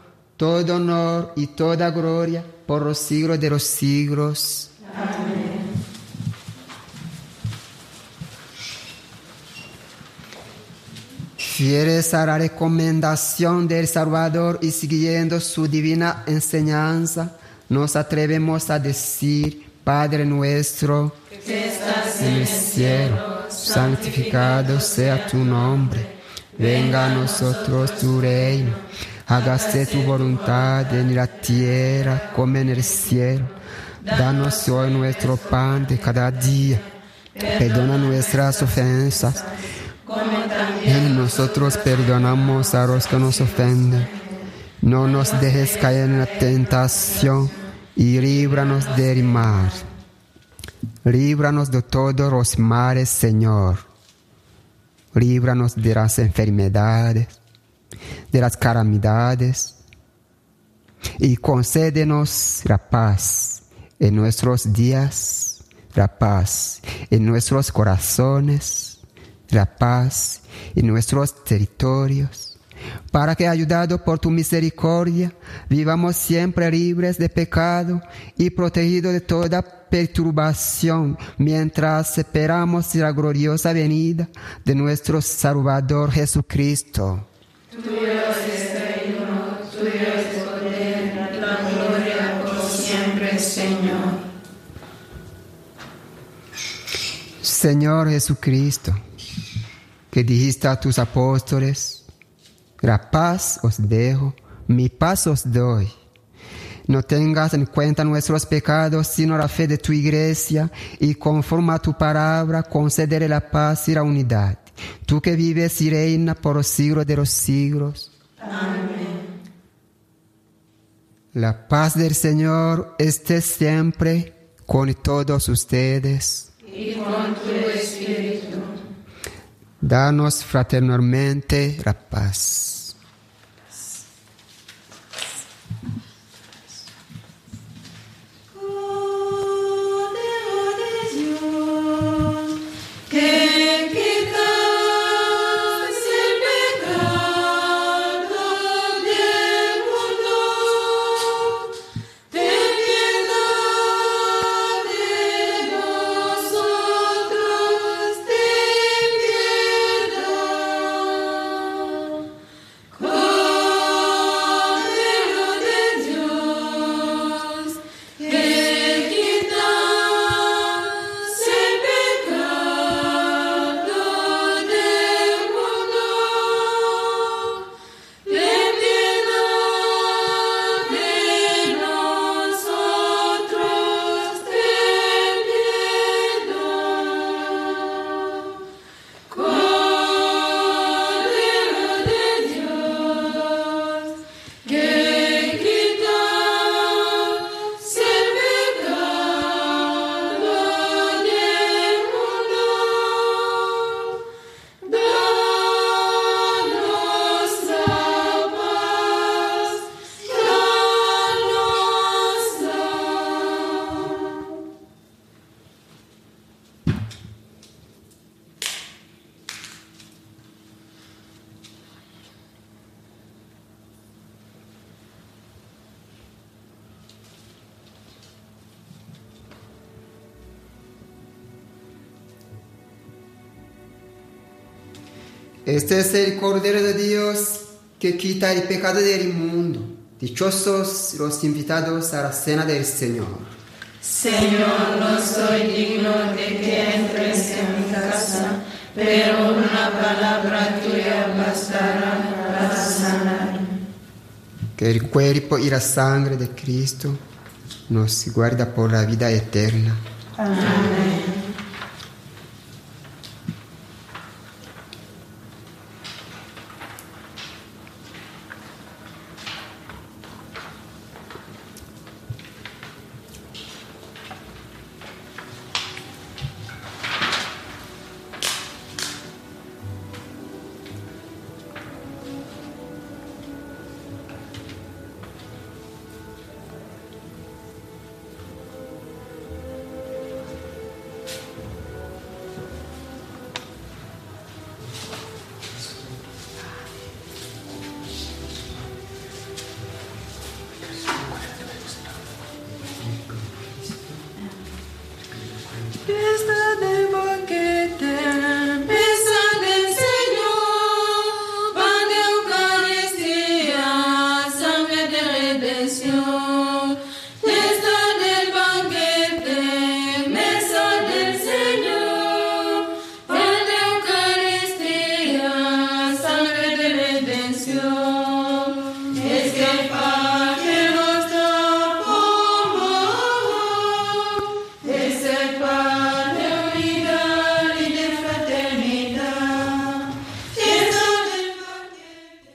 todo honor y toda gloria por los siglos de los siglos. Fieles a la recomendación del Salvador y siguiendo su divina enseñanza, nos atrevemos a decir, Padre nuestro, Que estás en el cielo, santificado sea tu nombre. Venga a nosotros tu reino. Hágase tu voluntad en la tierra como en el cielo. Danos hoy nuestro pan de cada día. Perdona nuestras ofensas. Y nosotros perdonamos a los que nos ofenden. No nos dejes caer en la tentación y líbranos del mal. Líbranos de todos los males, Señor. Líbranos de las enfermedades, de las calamidades. Y concédenos la paz en nuestros días, la paz en nuestros corazones, la paz en nuestros territorios para que, ayudados por tu misericordia, vivamos siempre libres de pecado y protegidos de toda perturbación, mientras esperamos la gloriosa venida de nuestro Salvador Jesucristo. Siempre, Señor. Señor Jesucristo, que dijiste a tus apóstoles, la paz os dejo, mi paz os doy. No tengas en cuenta nuestros pecados, sino la fe de tu iglesia, y conforme a tu palabra, concederé la paz y la unidad. Tú que vives y reinas por los siglos de los siglos. La paz del Señor esté siempre con todos ustedes. Y con tu espíritu. Danos fraternalmente la paz. Este es el Cordero de Dios que quita el pecado del mundo. Dichosos los invitados a la cena del Señor. Señor, no soy digno de que entres en mi casa, pero una palabra tuya bastará para sanar. Que el cuerpo y la sangre de Cristo nos guarda por la vida eterna. Amén.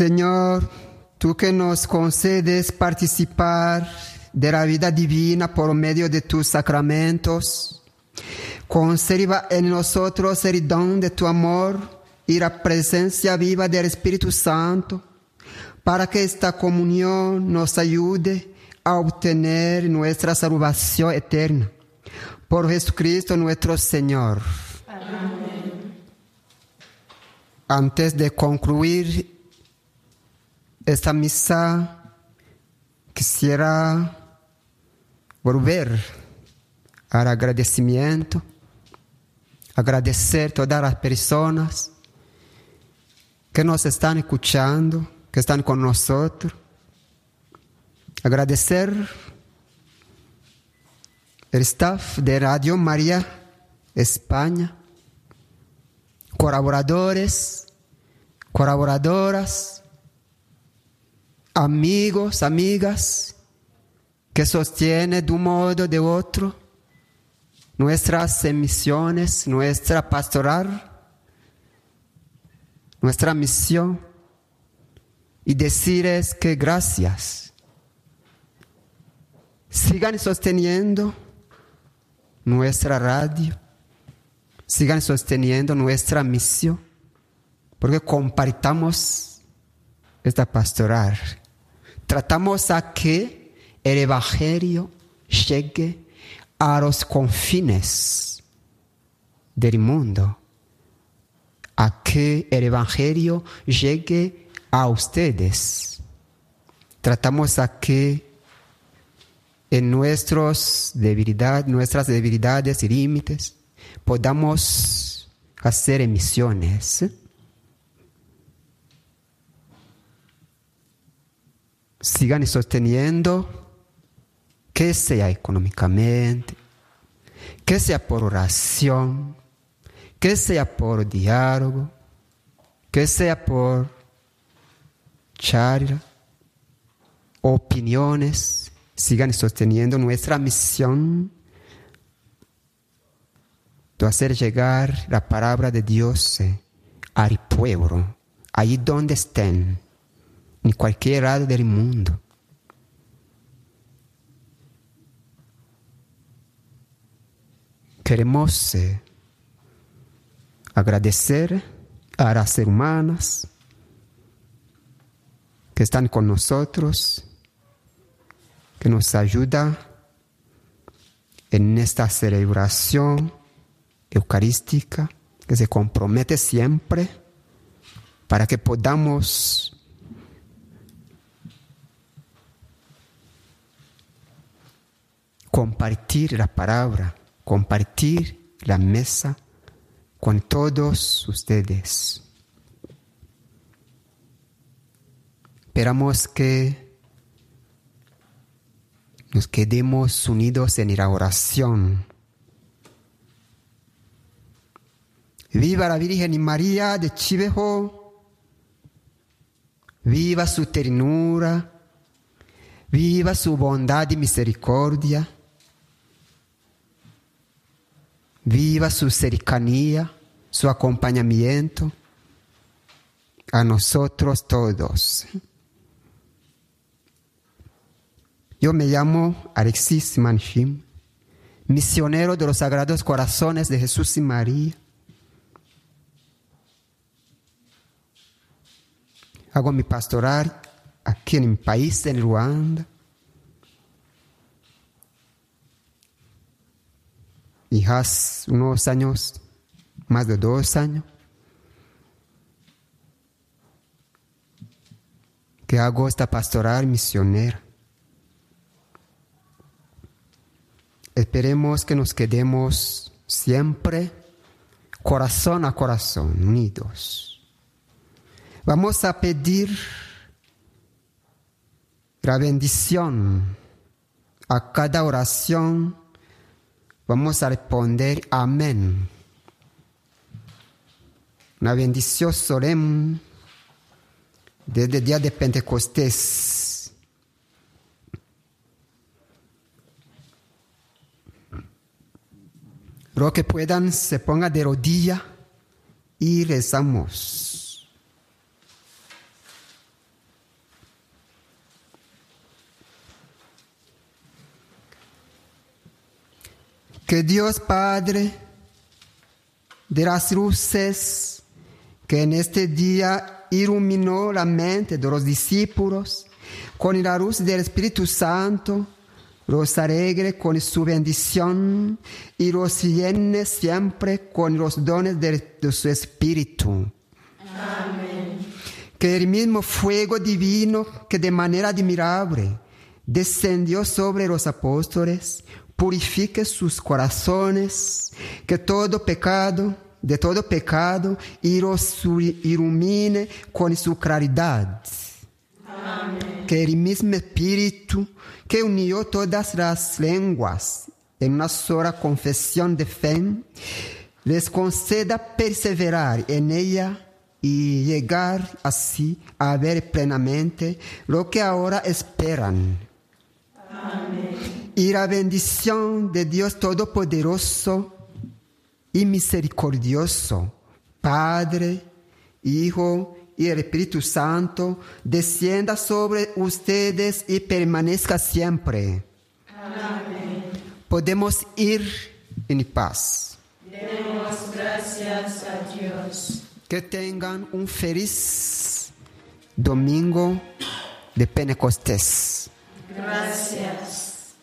Señor, tú que nos concedes participar de la vida divina por medio de tus sacramentos, conserva en nosotros el don de tu amor y la presencia viva del Espíritu Santo, para que esta comunión nos ayude a obtener nuestra salvación eterna. Por Jesucristo nuestro Señor. Antes de concluir esta misa, quisiera volver al agradecimiento, agradecer a todas las personas que nos están escuchando, que están con nosotros, agradecer el staff de Radio María España, colaboradores, colaboradoras, amigos, amigas, que sostiene de un modo o de otro nuestras emisiones, nuestra pastoral, nuestra misión, y decirles que gracias. Sigan sosteniendo nuestra radio, sigan sosteniendo nuestra misión, porque compartamos esta pastoral. Tratamos a que el Evangelio llegue a los confines del mundo, a que el Evangelio llegue a ustedes. Tratamos a que en nuestros debilidad, nuestras debilidades y límites podamos hacer emisiones. Sigan sosteniendo que sea económicamente, que sea por oración, que sea por diálogo, que sea por charla, opiniones, sigan sosteniendo nuestra misión de hacer llegar la palabra de Dios al pueblo, ahí donde estén, en cualquier lado del mundo. Queremos agradecer a las hermanas que están con nosotros, que nos ayuda en esta celebración eucarística, que se compromete siempre para que podamos compartir la palabra, compartir la mesa con todos ustedes. Esperamos que nos quedemos unidos en la oración. Viva la Virgen María de Chivejo. Viva su ternura. Viva su bondad y misericordia. Viva su cercanía, su acompañamiento a nosotros todos. Yo me llamo Alexis Manchim, misionero de los Sagrados Corazones de Jesús y María. Hago mi pastoral aquí en mi país, en Ruanda. Y hace unos años, más de dos años, que hago esta pastoral misionera. Esperemos que nos quedemos siempre corazón a corazón, unidos. Vamos a pedir la bendición a cada oración. Vamos a responder amén. Una bendición solemne desde el día de Pentecostés. Que puedan se pongan de rodilla y rezamos. Que Dios Padre de las luces que en este día iluminó la mente de los discípulos con la luz del Espíritu Santo, los alegre con su bendición y los llene siempre con los dones de, de su Espíritu. Que el mismo fuego divino que de manera admirable descendió sobre los apóstoles, purifique sus corazones, que todo pecado, de todo pecado, y los ilumine con su claridad. Que el mismo Espíritu que unió todas las lenguas en una sola confesión de fe, les conceda perseverar en ella y llegar así a ver plenamente lo que ahora esperan. Y la bendición de Dios Todopoderoso y misericordioso, Padre, Hijo y el Espíritu Santo, descienda sobre ustedes y permanezca siempre. Podemos ir en paz. Demos gracias a Dios. Que tengan un feliz domingo de Pentecostés. Gracias.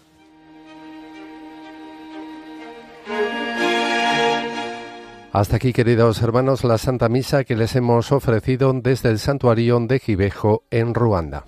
Hasta aquí, queridos hermanos, la Santa Misa que les hemos ofrecido desde el santuario de Gibejo en Ruanda.